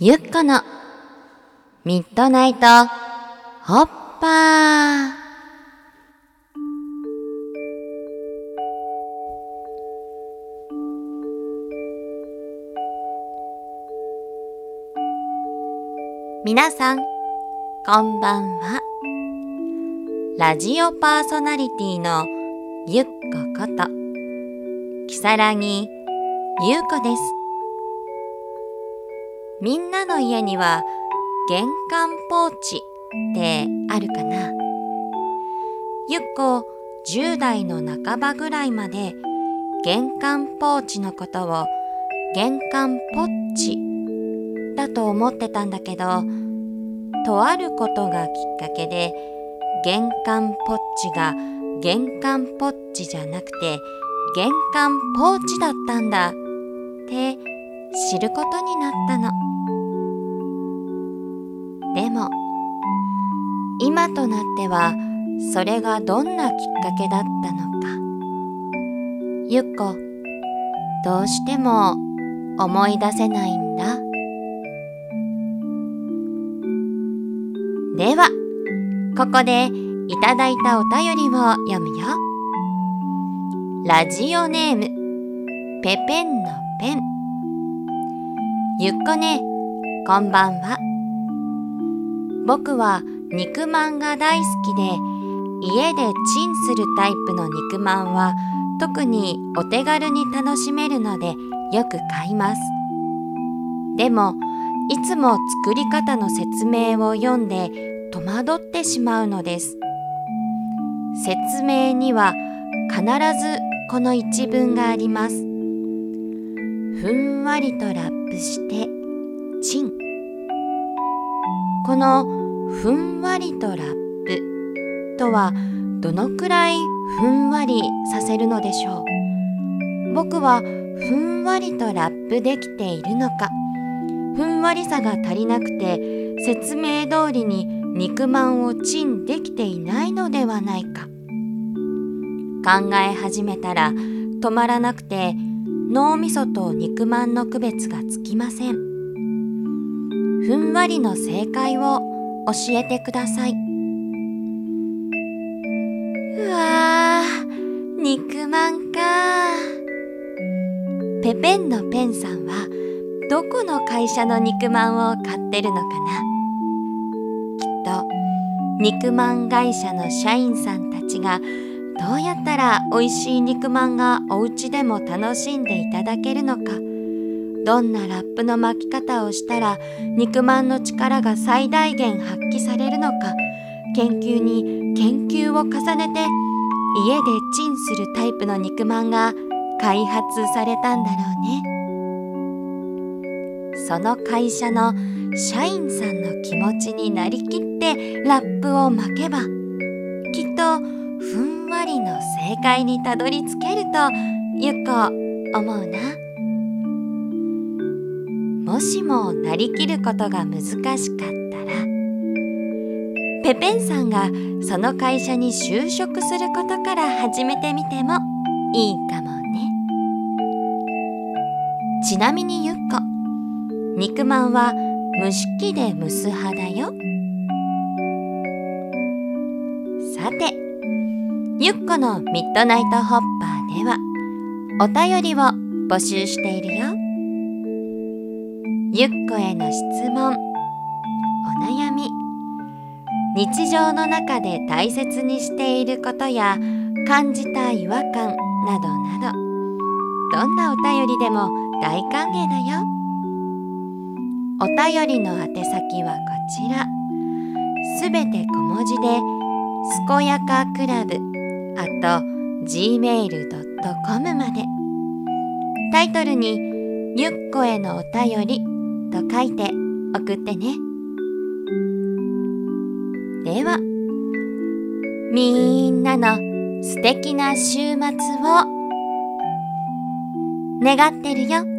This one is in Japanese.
ゆっこのミッドナイトホッパー。皆さんこんばんは。ラジオパーソナリティのゆっここときさらぎゆうこです。みんなの家には玄関ポーチってあるかな？ゆっこ10代の半ばぐらいまで玄関ポーチのことを玄関ポッチだと思ってたんだけどとあることがきっかけで玄関ポッチが玄関ポッチじゃなくて玄関ポーチだったんだって知ることになったの。でも今となってはそれがどんなきっかけだったのか。ゆっこどうしても思い出せないんだ。ではここでいただいたお便りを読むよ。ラジオネームペペンのペン。ゆっこねこんばんは。僕は肉まんが大好きで家でチンするタイプの肉まんは特にお手軽に楽しめるのでよく買います。でもいつも作り方の説明を読んで戸惑ってしまうのです。説明には必ずこの一文があります。ふんわりとラップしてチン。このふんわりとラップ。とはどのくらいふんわりさせるのでしょう。僕はふんわりとラップできているのか。ふんわりさが足りなくて説明通りに肉まんをチンできていないのではないか。考え始めたら止まらなくて脳みそと肉まんの区別がつきません。ふんわりの正解を教えてください。うわー、肉まんか。ペペンのペンさんはどこの会社の肉まんを買ってるのかな？きっと肉まん会社の社員さんたちがどうやったら美味しい肉まんがお家でも楽しんでいただけるのか。どんなラップの巻き方をしたら肉まんの力が最大限発揮されるのか研究に研究を重ねて家でチンするタイプの肉まんが開発されたんだろうねその会社の社員さんの気持ちになりきってラップを巻けばきっとふんわりの正解にたどり着けるとゆっこ思うな。もしもなりきることが難しかったらペペンさんがその会社に就職することから始めてみてもいいかもねちなみにゆっこ肉まんは蒸し器で蒸す派だよさてゆっこのミッドナイトホッパーではお便りを募集しているよ。ゆっこへの質問。お悩み。日常の中で大切にしていることや感じた違和感などなど。どんなお便りでも大歓迎だよ。お便りの宛先はこちら。すべて小文字で「健やかクラブ」あと gmail.com まで。タイトルに「ゆっこへのお便り」と書いて送ってね。では、みんなの素敵な週末を願ってるよ。